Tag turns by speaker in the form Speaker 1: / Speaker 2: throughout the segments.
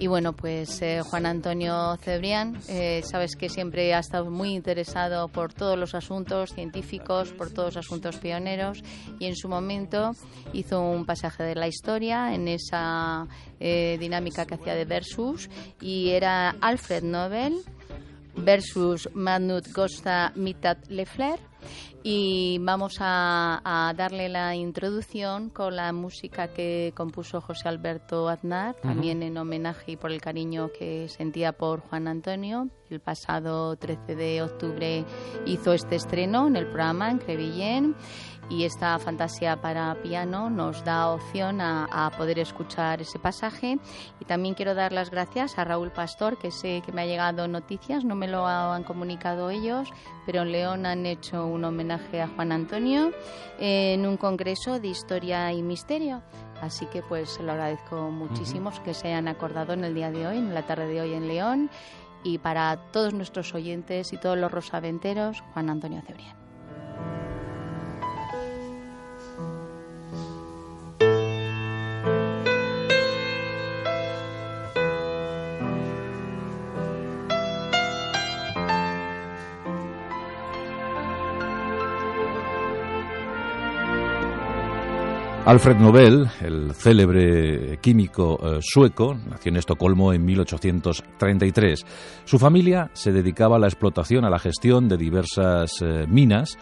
Speaker 1: Y bueno, pues eh, Juan Antonio Cebrián, eh, sabes que siempre ha estado muy interesado por todos los asuntos científicos, por todos los asuntos pioneros y en su momento hizo un pasaje de la historia en esa eh, dinámica que hacía de versus y era Alfred Nobel versus Magnus Costa Mitat Lefler y vamos a, darle la introducción con la música que compuso José Alberto Aznar, también en homenaje y por el cariño que sentía por Juan Antonio. El pasado 13 de octubre hizo este estreno en el programa en Crevillén y esta fantasía para piano nos da opción a, poder escuchar ese pasaje. Y también quiero dar las gracias a Raúl Pastor, que sé que me ha llegado noticias, no me lo han comunicado ellos, pero en León han hecho un homenaje a Juan Antonio en un congreso de historia y misterio. Así que pues se lo agradezco muchísimo que se hayan acordado en el día de hoy, en la tarde de hoy en León. Y para todos nuestros oyentes y todos los rosaventeros, Juan Antonio Cebrián.
Speaker 2: Alfred Nobel, el célebre químico eh, sueco, nació en Estocolmo en 1833. Su familia se dedicaba a la explotación, a la gestión de diversas eh, minas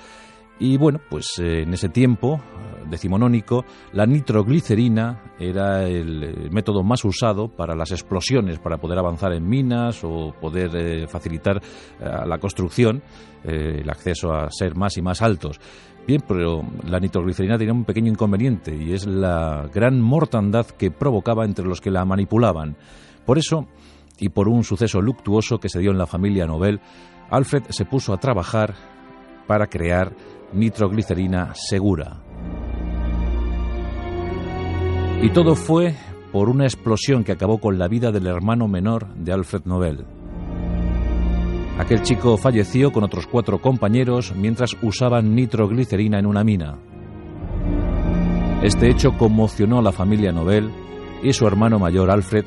Speaker 2: y bueno, pues eh, en ese tiempo decimonónico, la nitroglicerina era el método más usado para las explosiones, para poder avanzar en minas o poder facilitar la construcción, el acceso a ser más y más altos. Bien, pero la nitroglicerina tenía un pequeño inconveniente y es la gran mortandad que provocaba entre los que la manipulaban. Por eso, y por un suceso luctuoso que se dio en la familia Nobel, Alfred se puso a trabajar para crear nitroglicerina segura. Y todo fue por una explosión que acabó con la vida del hermano menor de Alfred Nobel. Aquel chico falleció con otros cuatro compañeros mientras usaban nitroglicerina en una mina. Este hecho conmocionó a la familia Nobel y su hermano mayor Alfred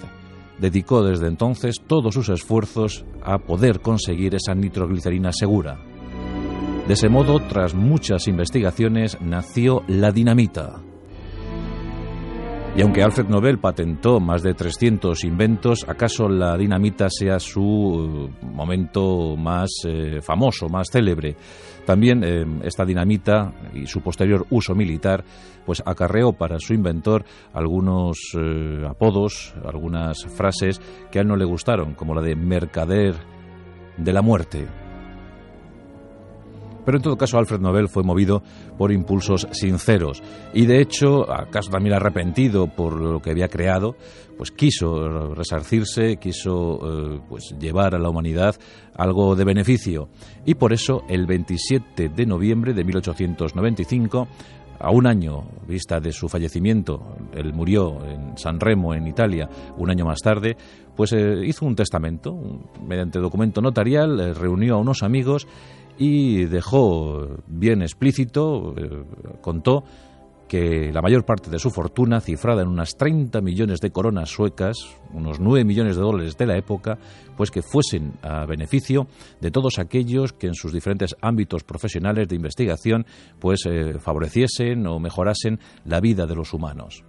Speaker 2: dedicó desde entonces todos sus esfuerzos a poder conseguir esa nitroglicerina segura. De ese modo, tras muchas investigaciones, nació la dinamita, y aunque Alfred Nobel patentó más de 300 inventos, ¿acaso la dinamita sea su eh, momento más eh, famoso, más célebre? También eh, esta dinamita y su posterior uso militar pues acarreó para su inventor algunos apodos, algunas frases que a él no le gustaron, como la de mercader de la muerte. Pero en todo caso, Alfred Nobel fue movido por impulsos sinceros y, de hecho, acaso también arrepentido por lo que había creado, pues quiso resarcirse, quiso eh, pues llevar a la humanidad algo de beneficio. Y por eso, el 27 de noviembre de 1895, a un año vista de su fallecimiento, él murió en San Remo, en Italia, un año más tarde, pues eh, hizo un testamento, mediante documento notarial, eh, reunió a unos amigos y dejó bien explícito, eh, contó que la mayor parte de su fortuna, cifrada en unas 30 millones de coronas suecas, unos 9 millones de dólares de la época, pues que fuesen a beneficio de todos aquellos que en sus diferentes ámbitos profesionales de investigación pues eh, favoreciesen o mejorasen la vida de los humanos.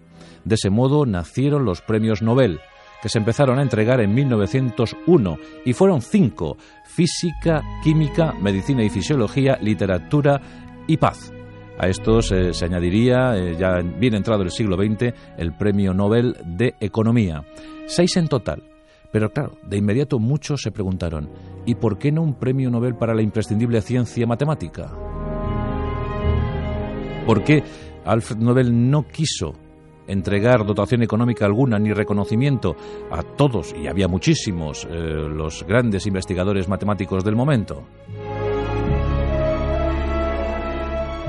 Speaker 2: De ese modo nacieron los premios Nobel, que se empezaron a entregar en 1901 y fueron cinco, física, química, medicina y fisiología, literatura y paz. A estos eh, se añadiría, eh, ya bien entrado el siglo XX, el Premio Nobel de Economía. Seis en total. Pero claro, de inmediato muchos se preguntaron, ¿y por qué no un premio Nobel para la imprescindible ciencia matemática? ¿Por qué Alfred Nobel no quiso entregar dotación económica alguna ni reconocimiento a todos, y había muchísimos, eh, los grandes investigadores matemáticos del momento.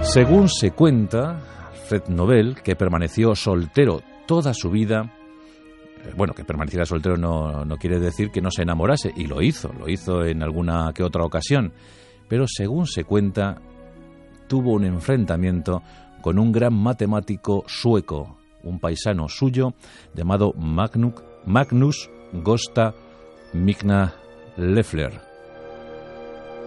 Speaker 2: Según se cuenta, Fred Nobel, que permaneció soltero toda su vida, eh, bueno, que permaneciera soltero no, no quiere decir que no se enamorase, y lo hizo, lo hizo en alguna que otra ocasión, pero según se cuenta, tuvo un enfrentamiento con un gran matemático sueco, un paisano suyo llamado Magnus Gosta Migna Leffler.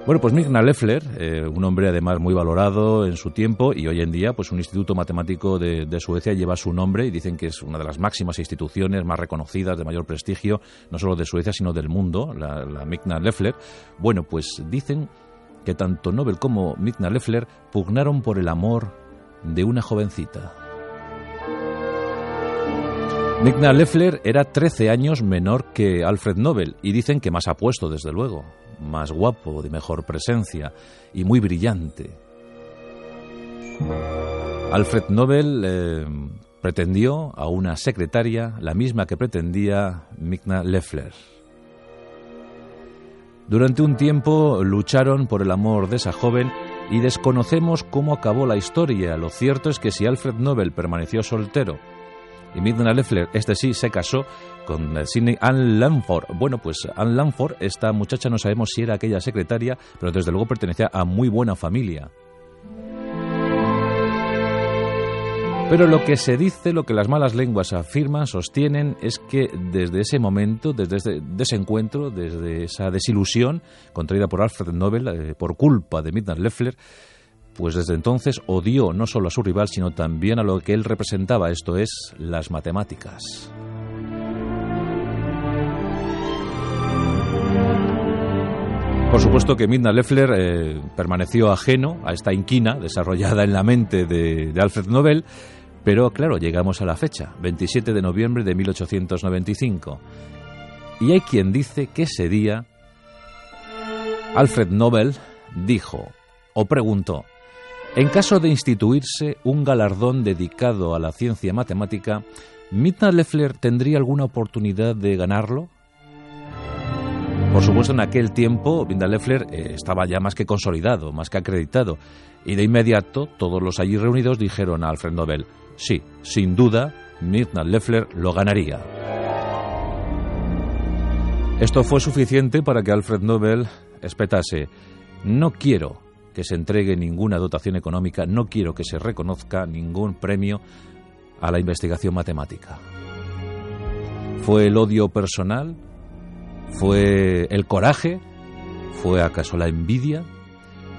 Speaker 2: Bueno, pues Migna Leffler, eh, un hombre además muy valorado en su tiempo y hoy en día, pues un instituto matemático de, Suecia lleva su nombre y dicen que es una de las máximas instituciones más reconocidas, de mayor prestigio, no solo de Suecia, sino del mundo, la, la Migna Leffler. Bueno, pues dicen que tanto Nobel como Migna Leffler pugnaron por el amor de una jovencita. Migna Leffler era 13 años menor que Alfred Nobel y dicen que más apuesto, desde luego más guapo, de mejor presencia y muy brillante. Alfred Nobel eh, pretendió a una secretaria, la misma que pretendía Migna Leffler. Durante un tiempo lucharon por el amor de esa joven y desconocemos cómo acabó la historia. Lo cierto es que si Alfred Nobel permaneció soltero y Midna Leffler, este sí, se casó con Sidney Ann Lamford. Bueno, pues Ann Lamford, esta muchacha no sabemos si era aquella secretaria, pero desde luego pertenecía a muy buena familia. Pero lo que se dice, lo que las malas lenguas afirman, sostienen, es que desde ese momento, desde ese desencuentro, desde esa desilusión contraída por Alfred Nobel eh, por culpa de Midnight Leffler, pues desde entonces odió no solo a su rival, sino también a lo que él representaba, esto es, las matemáticas. Por supuesto que Midna Leffler eh, permaneció ajeno a esta inquina desarrollada en la mente de, de Alfred Nobel, pero claro, llegamos a la fecha, 27 de noviembre de 1895. Y hay quien dice que ese día Alfred Nobel dijo o preguntó, en caso de instituirse un galardón dedicado a la ciencia matemática, ¿Midna Leffler tendría alguna oportunidad de ganarlo? Por supuesto, en aquel tiempo, Midna Leffler eh, estaba ya más que consolidado, más que acreditado, y de inmediato todos los allí reunidos dijeron a Alfred Nobel, sí, sin duda, Midna Leffler lo ganaría. Esto fue suficiente para que Alfred Nobel espetase, no quiero que se entregue ninguna dotación económica, no quiero que se reconozca ningún premio a la investigación matemática. ¿Fue el odio personal? ¿Fue el coraje? ¿Fue acaso la envidia?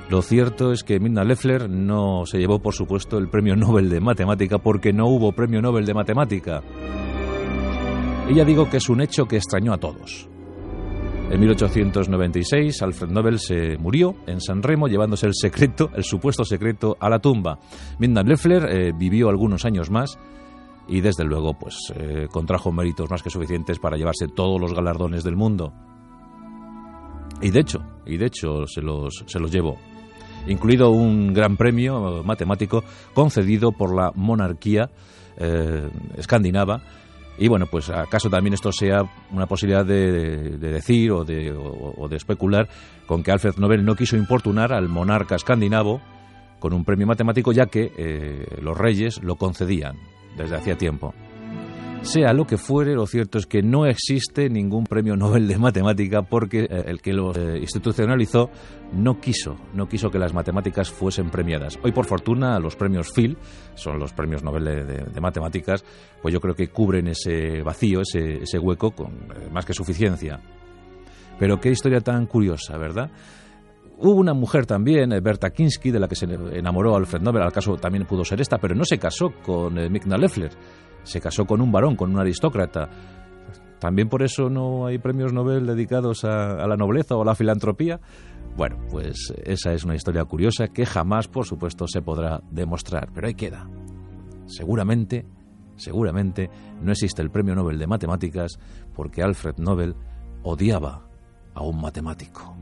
Speaker 2: Lo cierto es que Midna Leffler no se llevó, por supuesto, el premio Nobel de Matemática porque no hubo premio Nobel de Matemática. Ya digo que es un hecho que extrañó a todos. En 1896, Alfred Nobel se murió en San Remo llevándose el secreto, el supuesto secreto, a la tumba. Midna Leffler eh, vivió algunos años más y desde luego pues eh, contrajo méritos más que suficientes para llevarse todos los galardones del mundo. Y de hecho, y de hecho se los, se los llevó, incluido un gran premio matemático concedido por la monarquía eh, escandinava y bueno, pues acaso también esto sea una posibilidad de, decir o de, de, especular con que Alfred Nobel no quiso importunar al monarca escandinavo con un premio matemático ya que eh, los reyes lo concedían desde hacía tiempo. Sea lo que fuere, lo cierto es que no existe ningún premio Nobel de matemática porque eh, el que lo eh, institucionalizó no quiso, no quiso que las matemáticas fuesen premiadas. Hoy, por fortuna, los premios Phil, son los premios Nobel de, matemáticas, pues yo creo que cubren ese vacío, ese, hueco con eh, más que suficiencia. Pero qué historia tan curiosa, ¿verdad? Hubo una mujer también, Berta Kinsky, de la que se enamoró Alfred Nobel, al caso también pudo ser esta, pero no se casó con Migna Leffler se casó con un varón, con un aristócrata. También por eso no hay premios Nobel dedicados a, la nobleza o a la filantropía. Bueno, pues esa es una historia curiosa que jamás, por supuesto, se podrá demostrar, pero ahí queda. Seguramente, seguramente no existe el premio Nobel de Matemáticas porque Alfred Nobel odiaba a un matemático.